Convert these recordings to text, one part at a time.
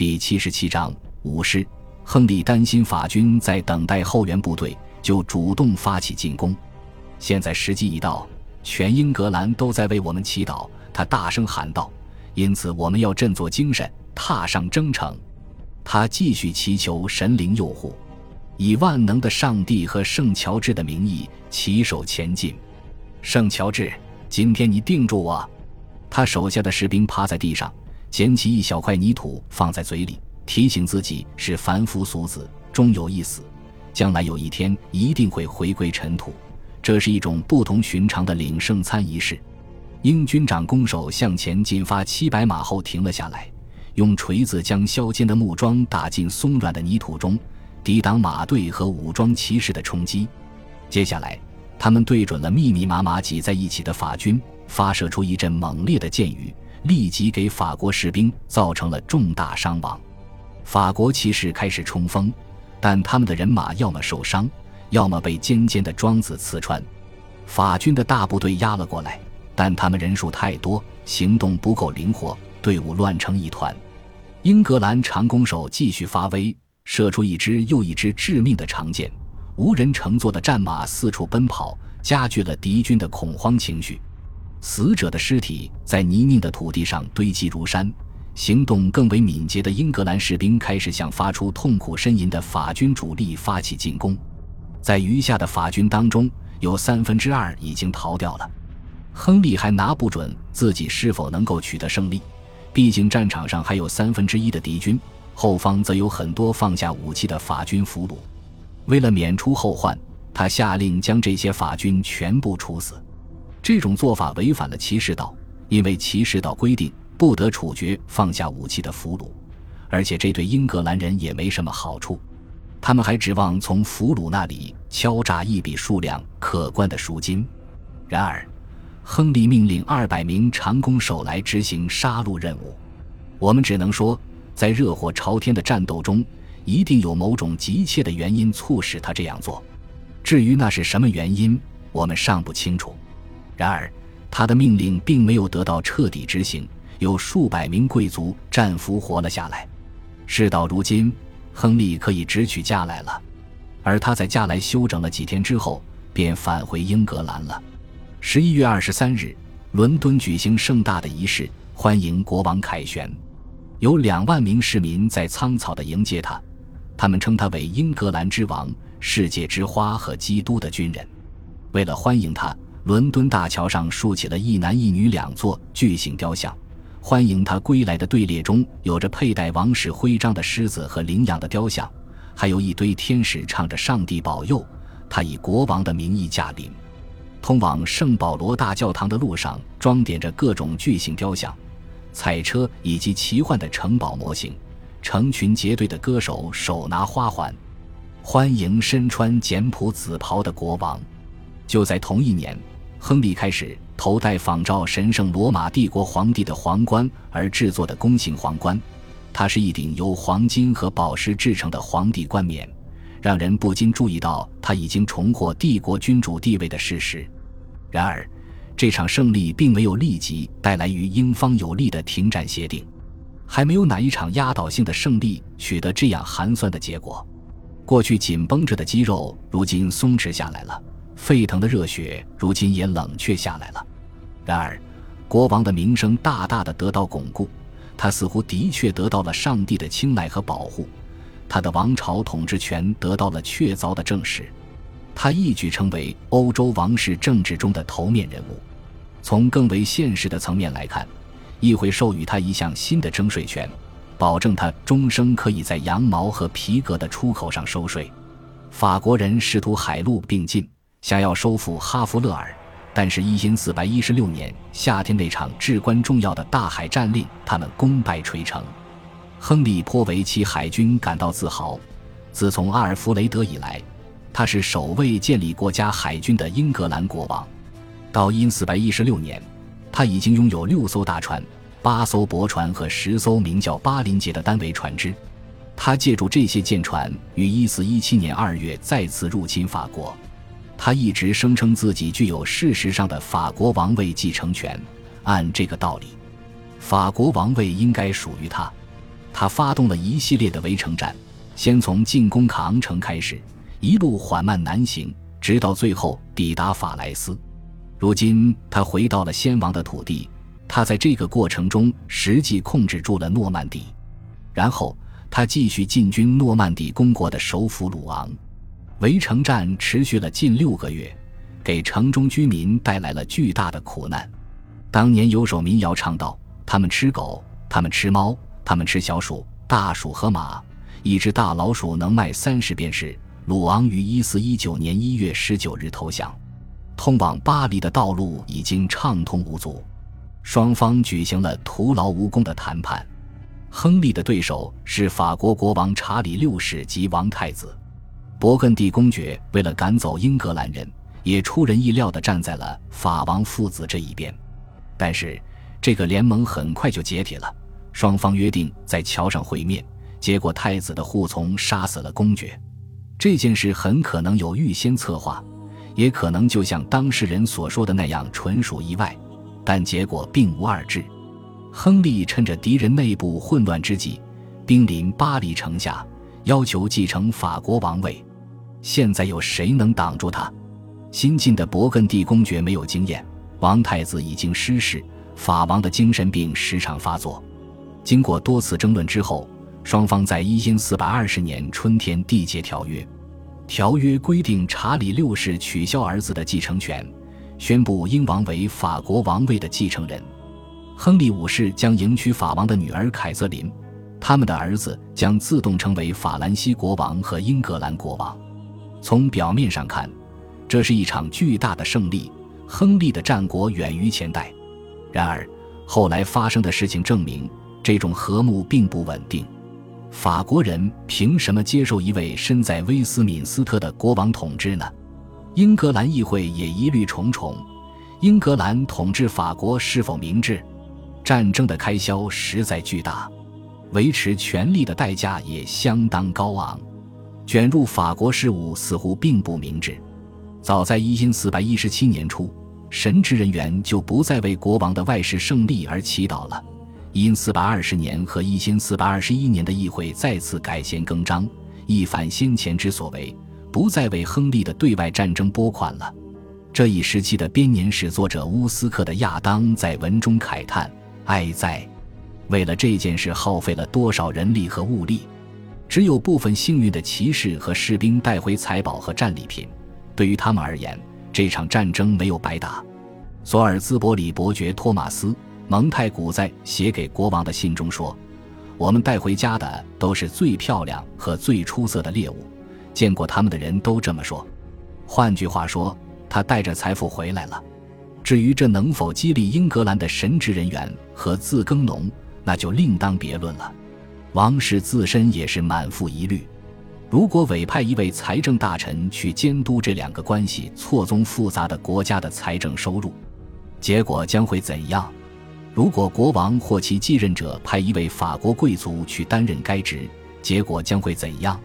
第七十七章武士。亨利担心法军在等待后援部队，就主动发起进攻。现在时机已到，全英格兰都在为我们祈祷。他大声喊道：“因此，我们要振作精神，踏上征程。”他继续祈求神灵佑护，以万能的上帝和圣乔治的名义起手前进。圣乔治，今天你定住我！他手下的士兵趴在地上，捡起一小块泥土放在嘴里。提醒自己是凡夫俗子，终有一死，将来有一天一定会回归尘土。这是一种不同寻常的领圣餐仪式。英军长弓手向前进发七百码后停了下来，用锤子将削尖的木桩打进松软的泥土中，抵挡马队和武装骑士的冲击。接下来，他们对准了密密麻麻挤在一起的法军，发射出一阵猛烈的箭雨，立即给法国士兵造成了重大伤亡。法国骑士开始冲锋，但他们的人马要么受伤，要么被尖尖的桩子刺穿。法军的大部队压了过来，但他们人数太多，行动不够灵活，队伍乱成一团。英格兰长弓手继续发威，射出一支又一支致命的长箭。无人乘坐的战马四处奔跑，加剧了敌军的恐慌情绪。死者的尸体在泥泞的土地上堆积如山。行动更为敏捷的英格兰士兵开始向发出痛苦呻吟的法军主力发起进攻，在余下的法军当中，有三分之二已经逃掉了。亨利还拿不准自己是否能够取得胜利，毕竟战场上还有三分之一的敌军，后方则有很多放下武器的法军俘虏。为了免除后患，他下令将这些法军全部处死。这种做法违反了骑士道，因为骑士道规定。不得处决放下武器的俘虏，而且这对英格兰人也没什么好处。他们还指望从俘虏那里敲诈一笔数量可观的赎金。然而，亨利命令二百名长弓手来执行杀戮任务。我们只能说，在热火朝天的战斗中，一定有某种急切的原因促使他这样做。至于那是什么原因，我们尚不清楚。然而，他的命令并没有得到彻底执行。有数百名贵族战俘活了下来。事到如今，亨利可以直取家来了。而他在家来休整了几天之后，便返回英格兰了。十一月二十三日，伦敦举行盛大的仪式，欢迎国王凯旋。有两万名市民在苍草的迎接他，他们称他为英格兰之王、世界之花和基督的军人。为了欢迎他，伦敦大桥上竖起了一男一女两座巨型雕像。欢迎他归来的队列中有着佩戴王室徽章的狮子和羚羊的雕像，还有一堆天使唱着“上帝保佑”。他以国王的名义驾临，通往圣保罗大教堂的路上装点着各种巨型雕像、彩车以及奇幻的城堡模型。成群结队的歌手手拿花环，欢迎身穿简朴紫袍的国王。就在同一年。亨利开始头戴仿照神圣罗马帝国皇帝的皇冠而制作的弓形皇冠，它是一顶由黄金和宝石制成的皇帝冠冕，让人不禁注意到他已经重获帝国君主地位的事实。然而，这场胜利并没有立即带来与英方有利的停战协定，还没有哪一场压倒性的胜利取得这样寒酸的结果。过去紧绷着的肌肉如今松弛下来了。沸腾的热血如今也冷却下来了。然而，国王的名声大大的得到巩固，他似乎的确得到了上帝的青睐和保护，他的王朝统治权得到了确凿的证实，他一举成为欧洲王室政治中的头面人物。从更为现实的层面来看，议会授予他一项新的征税权，保证他终生可以在羊毛和皮革的出口上收税。法国人试图海陆并进。想要收复哈弗勒尔，但是，一因四百一十六年夏天那场至关重要的大海战令，他们功败垂成。亨利颇为其海军感到自豪。自从阿尔弗雷德以来，他是首位建立国家海军的英格兰国王。到因四百一十六年，他已经拥有六艘大船、八艘驳船和十艘名叫巴林杰的单桅船只。他借助这些舰船，于一四一七年二月再次入侵法国。他一直声称自己具有事实上的法国王位继承权。按这个道理，法国王位应该属于他。他发动了一系列的围城战，先从进攻卡昂城开始，一路缓慢南行，直到最后抵达法莱斯。如今他回到了先王的土地，他在这个过程中实际控制住了诺曼底，然后他继续进军诺曼底公国的首府鲁昂。围城战持续了近六个月，给城中居民带来了巨大的苦难。当年有首民谣唱道：“他们吃狗，他们吃猫，他们吃小鼠、大鼠和马。一只大老鼠能卖三十便士。”鲁昂于一四一九年一月十九日投降。通往巴黎的道路已经畅通无阻，双方举行了徒劳无功的谈判。亨利的对手是法国国王查理六世及王太子。勃艮第公爵为了赶走英格兰人，也出人意料地站在了法王父子这一边。但是，这个联盟很快就解体了。双方约定在桥上会面，结果太子的护从杀死了公爵。这件事很可能有预先策划，也可能就像当事人所说的那样纯属意外，但结果并无二致。亨利趁着敌人内部混乱之际，兵临巴黎城下，要求继承法国王位。现在有谁能挡住他？新晋的勃艮第公爵没有经验，王太子已经失势，法王的精神病时常发作。经过多次争论之后，双方在一因四百二十年春天缔结条约。条约规定，查理六世取消儿子的继承权，宣布英王为法国王位的继承人。亨利五世将迎娶法王的女儿凯瑟琳，他们的儿子将自动成为法兰西国王和英格兰国王。从表面上看，这是一场巨大的胜利。亨利的战果远于前代。然而，后来发生的事情证明，这种和睦并不稳定。法国人凭什么接受一位身在威斯敏斯特的国王统治呢？英格兰议会也疑虑重重：英格兰统治法国是否明智？战争的开销实在巨大，维持权力的代价也相当高昂。卷入法国事务似乎并不明智。早在一因四百一十七年初，神职人员就不再为国王的外事胜利而祈祷了。因四百二十年和一千四百二十一年的议会再次改弦更张，一反先前之所为，不再为亨利的对外战争拨款了。这一时期的编年史作者乌斯克的亚当在文中慨叹：“哀哉！为了这件事耗费了多少人力和物力。”只有部分幸运的骑士和士兵带回财宝和战利品，对于他们而言，这场战争没有白打。索尔兹伯里伯爵托马斯·蒙泰古在写给国王的信中说：“我们带回家的都是最漂亮和最出色的猎物，见过他们的人都这么说。换句话说，他带着财富回来了。至于这能否激励英格兰的神职人员和自耕农，那就另当别论了。”王室自身也是满腹疑虑，如果委派一位财政大臣去监督这两个关系错综复杂的国家的财政收入，结果将会怎样？如果国王或其继任者派一位法国贵族去担任该职，结果将会怎样？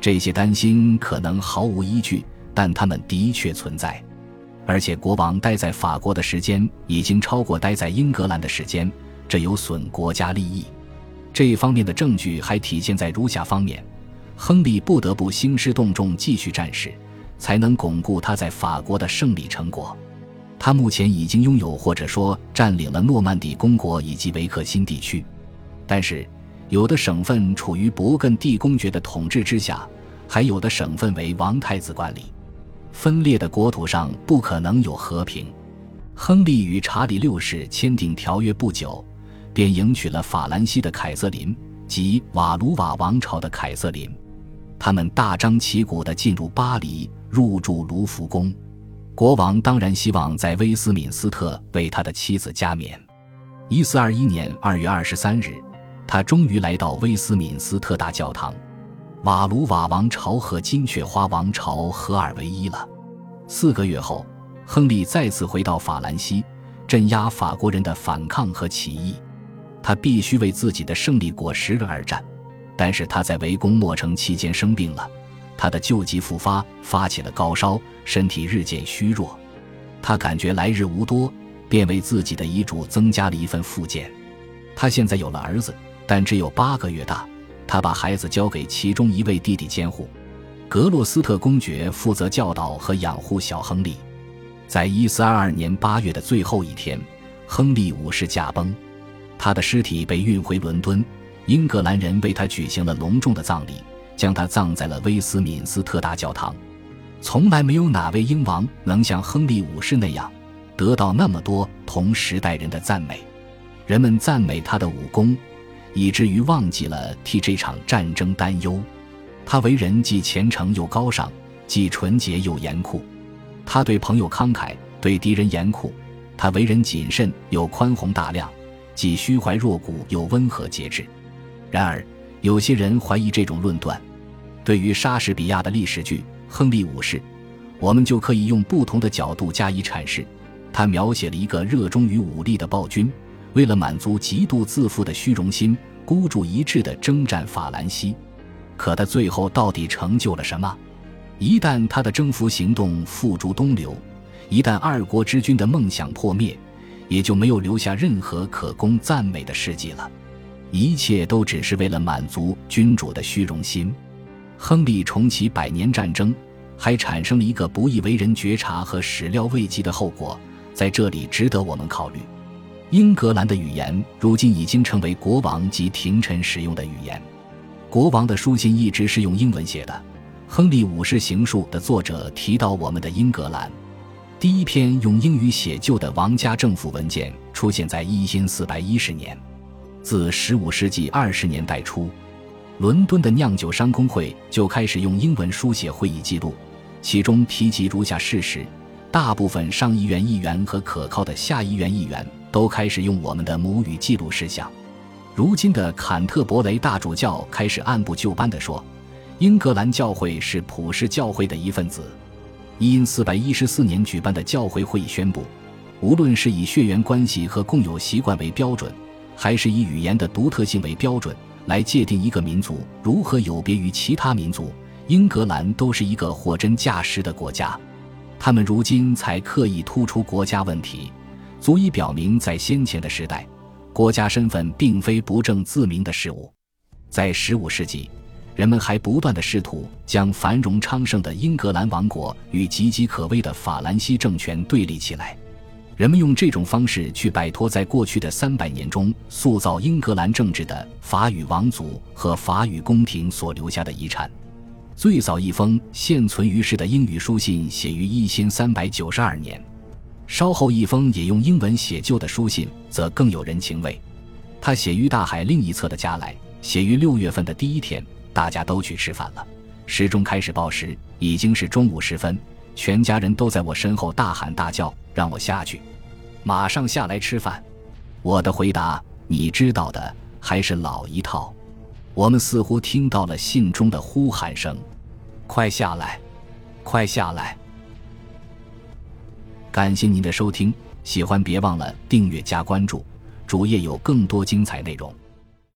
这些担心可能毫无依据，但他们的确存在。而且，国王待在法国的时间已经超过待在英格兰的时间，这有损国家利益。这一方面的证据还体现在如下方面：亨利不得不兴师动众继续战事，才能巩固他在法国的胜利成果。他目前已经拥有或者说占领了诺曼底公国以及维克辛地区，但是有的省份处于勃艮第公爵的统治之下，还有的省份为王太子管理。分裂的国土上不可能有和平。亨利与查理六世签订条约不久。便迎娶了法兰西的凯瑟琳及瓦卢瓦王朝的凯瑟琳，他们大张旗鼓地进入巴黎，入住卢浮宫。国王当然希望在威斯敏斯特为他的妻子加冕。一四二一年二月二十三日，他终于来到威斯敏斯特大教堂。瓦卢瓦王朝和金雀花王朝合二为一了。四个月后，亨利再次回到法兰西，镇压法国人的反抗和起义。他必须为自己的胜利果实而战，但是他在围攻莫城期间生病了，他的旧疾复发，发起了高烧，身体日渐虚弱。他感觉来日无多，便为自己的遗嘱增加了一份附件。他现在有了儿子，但只有八个月大。他把孩子交给其中一位弟弟监护。格洛斯特公爵负责教导和养护小亨利。在1422年8月的最后一天，亨利五世驾崩，他的尸体被运回伦敦，英格兰人为他举行了隆重的葬礼，将他葬在了威斯敏斯特大教堂。从来没有哪位英王能像亨利五世那样，得到那么多同时代人的赞美。人们赞美他的武功，以至于忘记了替这场战争担忧。他为人既虔诚又高尚，既纯洁又严酷。他对朋友慷慨，对敌人严酷。他为人谨慎又宽宏大量，既虚怀若谷又温和节制。然而，有些人怀疑这种论断。对于莎士比亚的历史剧，亨利五世，我们就可以用不同的角度加以阐释。他描写了一个热衷于武力的暴君，为了满足极度自负的虚荣心，孤注一掷地征战法兰西。可他最后到底成就了什么？一旦他的征服行动付诸东流，一旦二国之君的梦想破灭，也就没有留下任何可供赞美的事迹了。一切都只是为了满足君主的虚荣心。亨利重启百年战争，还产生了一个不易为人觉察和始料未及的后果，在这里值得我们考虑。英格兰的语言如今已经成为国王及廷臣使用的语言。国王的书信一直是用英文写的。《亨利五世行述》的作者提到我们的英格兰，第一篇用英语写就的王家政府文件出现在一千四百一十年。自十五世纪二十年代初。伦敦的酿酒商工会就开始用英文书写会议记录，其中提及如下事实：大部分上议院议员和可靠的下议院议员都开始用我们的母语记录事项。如今的坎特伯雷大主教开始按部就班地说：“英格兰教会是普世教会的一份子。”因四百一十四年举办的教会会议宣布，无论是以血缘关系和共有习惯为标准，还是以语言的独特性为标准。来界定一个民族如何有别于其他民族，英格兰都是一个货真价实的国家。他们如今才刻意突出国家问题，足以表明在先前的时代，国家身份并非不正自明的事物。在十五世纪，人们还不断的试图将繁荣昌盛的英格兰王国与岌岌可危的法兰西政权对立起来。人们用这种方式去摆脱在过去的三百年中塑造英格兰政治的法语王族和法语宫廷所留下的遗产。最早一封现存于世的英语书信写于一千三百九十二年，稍后一封也用英文写就的书信则更有人情味。他写于大海另一侧的加莱，写于六月份的第一天，大家都去吃饭了，时钟开始报时，已经是中午时分。全家人都在我身后大喊大叫，让我下去，马上下来吃饭。我的回答，你知道的，还是老一套。我们似乎听到了信中的呼喊声：“快下来，快下来！”感谢您的收听，喜欢别忘了订阅加关注，主页有更多精彩内容。